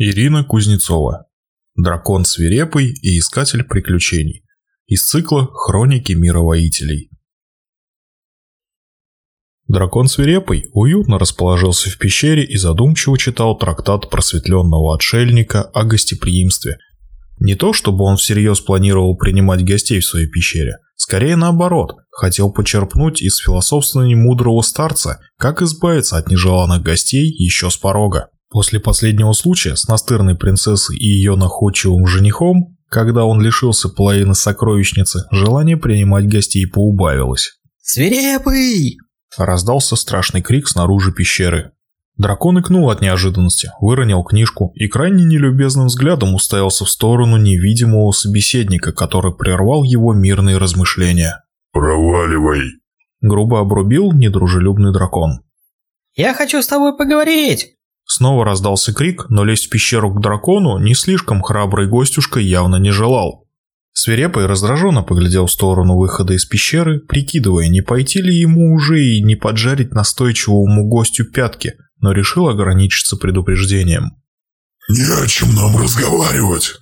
Ирина Кузнецова. Дракон свирепый и искатель приключений. Из цикла «Хроники мировоителей». Дракон свирепый уютно расположился в пещере и задумчиво читал трактат просветленного отшельника о гостеприимстве. Не то, чтобы он всерьез планировал принимать гостей в своей пещере, скорее наоборот, хотел почерпнуть из философствования мудрого старца, как избавиться от нежеланных гостей еще с порога. После последнего случая с настырной принцессой и ее находчивым женихом, когда он лишился половины сокровищницы, желание принимать гостей поубавилось. «Свирепый!» Раздался страшный крик снаружи пещеры. Дракон икнул от неожиданности, выронил книжку и крайне нелюбезным взглядом уставился в сторону невидимого собеседника, который прервал его мирные размышления. «Проваливай!» Грубо обрубил недружелюбный дракон. «Я хочу с тобой поговорить!» Снова раздался крик, но лезть в пещеру к дракону не слишком храбрый гостюшка явно не желал. Свирепый раздраженно поглядел в сторону выхода из пещеры, прикидывая, не пойти ли ему уже и не поджарить настойчивому гостю пятки, но решил ограничиться предупреждением. «Не о чем нам разговаривать!»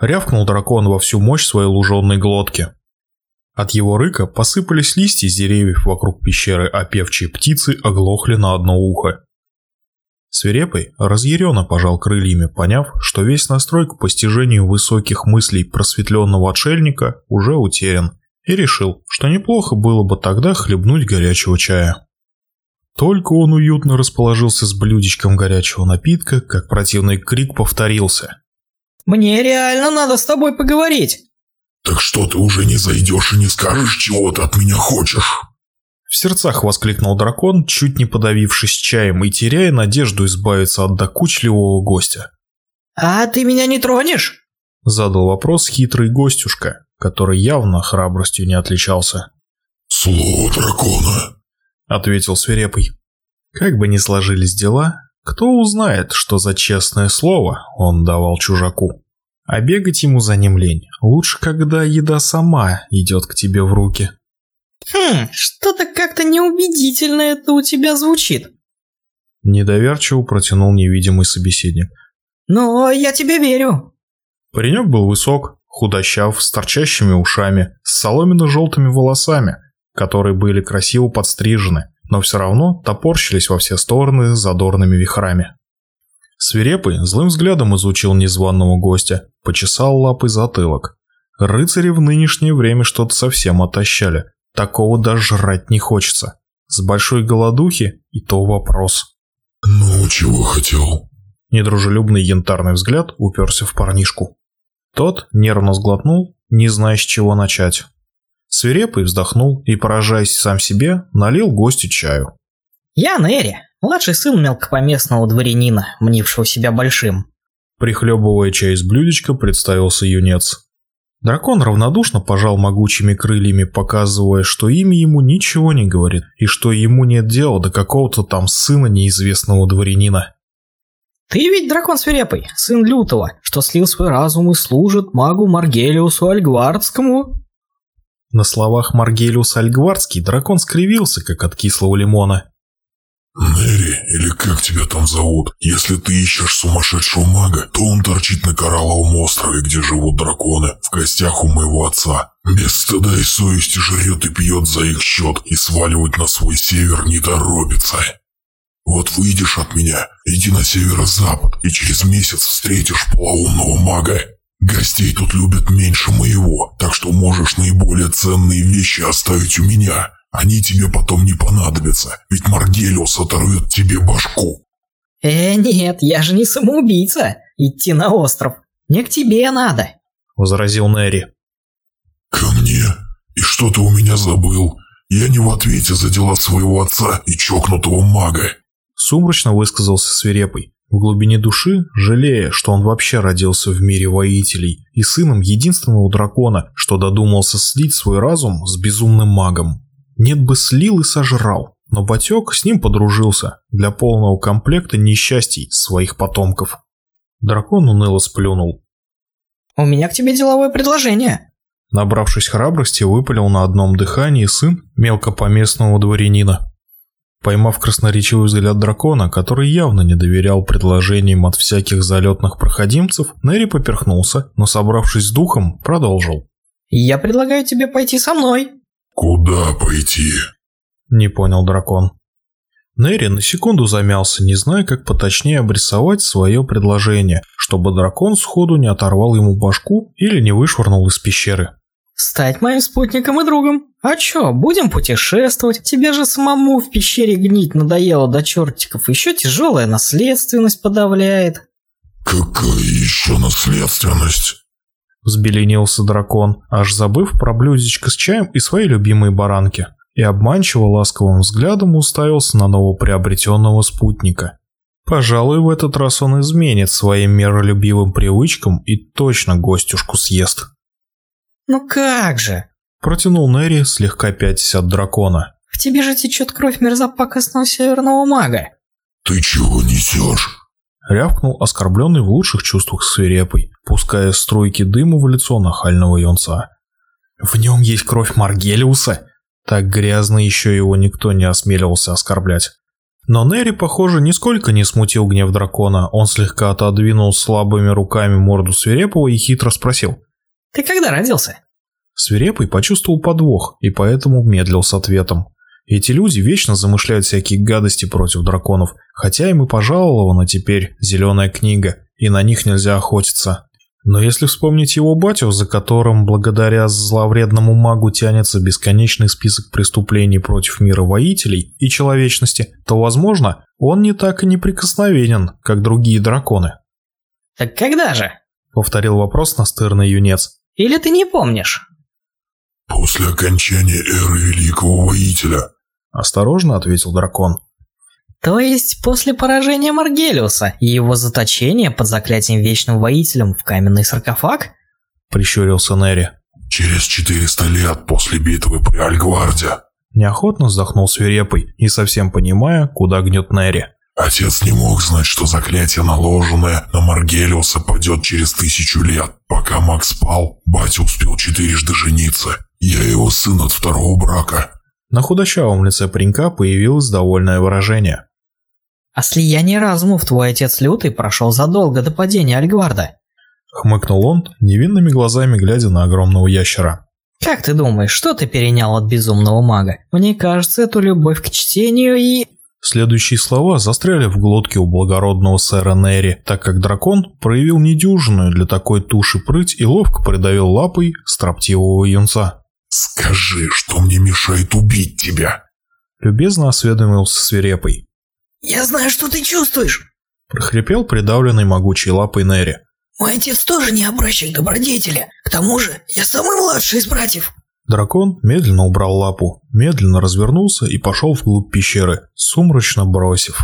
Рявкнул дракон во всю мощь своей луженной глотки. От его рыка посыпались листья с деревьев вокруг пещеры, а певчие птицы оглохли на одно ухо. Свирепый разъяренно пожал крыльями, поняв, что весь настрой к постижению высоких мыслей просветленного отшельника уже утерян, и решил, что неплохо было бы тогда хлебнуть горячего чая. Только он уютно расположился с блюдечком горячего напитка, как противный крик повторился. «Мне реально надо с тобой поговорить!» «Так что ты уже не зайдешь и не скажешь, чего ты от меня хочешь?» В сердцах воскликнул дракон, чуть не подавившись чаем и теряя надежду избавиться от докучливого гостя. «А ты меня не тронешь?» Задал вопрос хитрый гостюшка, который явно храбростью не отличался. «Слово дракона», — ответил свирепый. Как бы ни сложились дела, кто узнает, что за честное слово он давал чужаку. А бегать ему за ним лень. Лучше, когда еда сама идет к тебе в руки. «Хм, что-то как-то неубедительно это у тебя звучит». Недоверчиво протянул невидимый собеседник. «Но я тебе верю». Паренек был высок, худощав, с торчащими ушами, с соломенно-желтыми волосами, которые были красиво подстрижены, но все равно топорщились во все стороны задорными вихрами. Свирепый злым взглядом изучил незваного гостя, почесал лапой затылок. Рыцари в нынешнее время что-то совсем отощали, Такого даже жрать не хочется. С большой голодухи и то вопрос. «Ну, чего хотел?» Недружелюбный янтарный взгляд уперся в парнишку. Тот нервно сглотнул, не зная, с чего начать. Свирепый вздохнул и, поражаясь сам себе, налил гостю чаю. «Я Нерри, младший сын мелкопоместного дворянина, мнившего себя большим». Прихлебывая чай из блюдечка, представился юнец. Дракон равнодушно пожал могучими крыльями, показывая, что имя ему ничего не говорит, и что ему нет дела до какого-то там сына неизвестного дворянина. «Ты ведь дракон свирепый, сын Лютого, что слил свой разум и служит магу Маргелиусу Альгвардскому?» На словах Маргелиус Альгвардский дракон скривился, как от кислого лимона. «Нэри, или как тебя там зовут, если ты ищешь сумасшедшего мага, то он торчит на Коралловом острове, где живут драконы, в гостях у моего отца. Без стыда и совести жрет и пьет за их счет, и сваливать на свой север не торопится. Вот выйдешь от меня, иди на северо-запад, и через месяц встретишь полоумного мага. Гостей тут любят меньше моего, так что можешь наиболее ценные вещи оставить у меня». Они тебе потом не понадобятся, ведь Маргелиус оторвет тебе башку. Э, нет, я же не самоубийца. Идти на остров. Мне к тебе надо. Возразил Нэри. Ко мне? И что ты у меня забыл? Я не в ответе за дела своего отца и чокнутого мага. Сумрачно высказался свирепый, в глубине души жалея, что он вообще родился в мире воителей и сыном единственного дракона, что додумался слить свой разум с безумным магом. Нет бы слил и сожрал, но Батек с ним подружился для полного комплекта несчастий своих потомков. Дракон уныло сплюнул. «У меня к тебе деловое предложение». Набравшись храбрости, выпалил на одном дыхании сын мелкопоместного дворянина. Поймав красноречивый взгляд дракона, который явно не доверял предложениям от всяких залетных проходимцев, Нэри поперхнулся, но, собравшись с духом, продолжил. «Я предлагаю тебе пойти со мной». «Куда пойти?» Не понял дракон. Нэри на секунду замялся, не зная, как поточнее обрисовать свое предложение, чтобы дракон сходу не оторвал ему башку или не вышвырнул из пещеры. «Стать моим спутником и другом. А чё, будем путешествовать? Тебе же самому в пещере гнить надоело до чертиков. Еще тяжелая наследственность подавляет». «Какая еще наследственность?» Взбеленился дракон, аж забыв про блюдечко с чаем и свои любимые баранки и обманчиво ласковым взглядом уставился на новоприобретенного спутника. Пожалуй, в этот раз он изменит своим миролюбивым привычкам и точно гостюшку съест. «Ну как же?» – протянул Нэри, слегка пятясь от дракона. «В тебе же течет кровь мерзопакостного северного мага!» «Ты чего несешь?» Рявкнул оскорбленный в лучших чувствах свирепый, пуская струйки дыма в лицо нахального юнца. «В нем есть кровь Маргелиуса!» Так грязно еще его никто не осмеливался оскорблять. Но Нери, похоже, нисколько не смутил гнев дракона. Он слегка отодвинул слабыми руками морду Свирепого и хитро спросил. «Ты когда родился?» Свирепый почувствовал подвох и поэтому медлил с ответом. Эти люди вечно замышляют всякие гадости против драконов, хотя им и пожалована теперь зеленая книга, и на них нельзя охотиться. Но если вспомнить его батю, за которым благодаря зловредному магу тянется бесконечный список преступлений против мира воителей и человечности, то, возможно, он не так и неприкосновенен, как другие драконы. «Так когда же?» — повторил вопрос настырный юнец. «Или ты не помнишь?» «После окончания эры Великого Воителя», — осторожно ответил дракон. То есть после поражения Маргелиуса и его заточения под заклятием Вечным Воителем в каменный саркофаг? Прищурился Нери. Через 400 лет после битвы при Альгварде. Неохотно вздохнул свирепый, не совсем понимая, куда гнет Нери. Отец не мог знать, что заклятие, наложенное на Маргелиуса, падет через тысячу лет. Пока Макс спал, батя успел четырежды жениться. Я его сын от второго брака. На худощавом лице паренька появилось довольное выражение. «А слияние разумов твой отец Лютый прошел задолго до падения Альгварда», Хмыкнул он, невинными глазами глядя на огромного ящера. «Как ты думаешь, что ты перенял от безумного мага? Мне кажется, эту любовь к чтению и...» Следующие слова застряли в глотке у благородного сэра Нерри, так как дракон проявил недюжинную для такой туши прыть и ловко придавил лапой строптивого юнца. «Скажи, что мне мешает убить тебя?» Любезно осведомился свирепый. «Я знаю, что ты чувствуешь!» Прохрипел придавленный могучей лапой Нерри. «Мой отец тоже не образчик добродетели. К тому же, я самый младший из братьев». Дракон медленно убрал лапу, медленно развернулся и пошел вглубь пещеры, сумрачно бросив.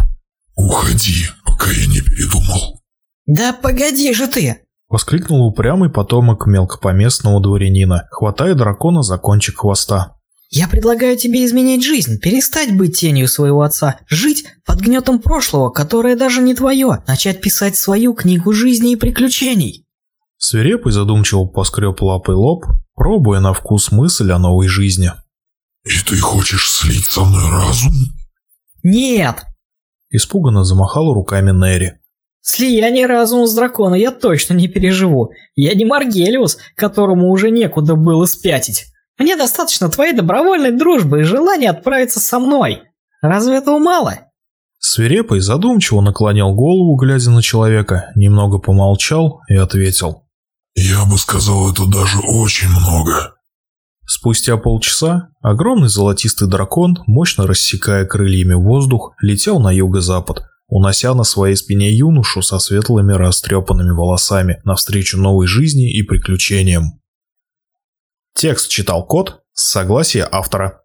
«Уходи, пока я не передумал». «Да погоди же ты!» Воскликнул упрямый потомок мелкопоместного дворянина, хватая дракона за кончик хвоста. «Я предлагаю тебе изменить жизнь, перестать быть тенью своего отца, жить под гнетом прошлого, которое даже не твое, начать писать свою книгу жизни и приключений». Свирепый задумчиво поскреб лапой лоб, пробуя на вкус мысль о новой жизни. «И ты хочешь слить со мной разум?» «Нет!» Испуганно замахал руками Нерри. Слияние разума с дракона я точно не переживу. Я не Маргелиус, которому уже некуда было спятить. Мне достаточно твоей добровольной дружбы и желания отправиться со мной. Разве этого мало? Свирепый задумчиво наклонил голову, глядя на человека, немного помолчал и ответил. «Я бы сказал, это даже очень много». Спустя полчаса огромный золотистый дракон, мощно рассекая крыльями воздух, летел на юго-запад, унося на своей спине юношу со светлыми растрепанными волосами навстречу новой жизни и приключениям. Текст читал кот с согласия автора.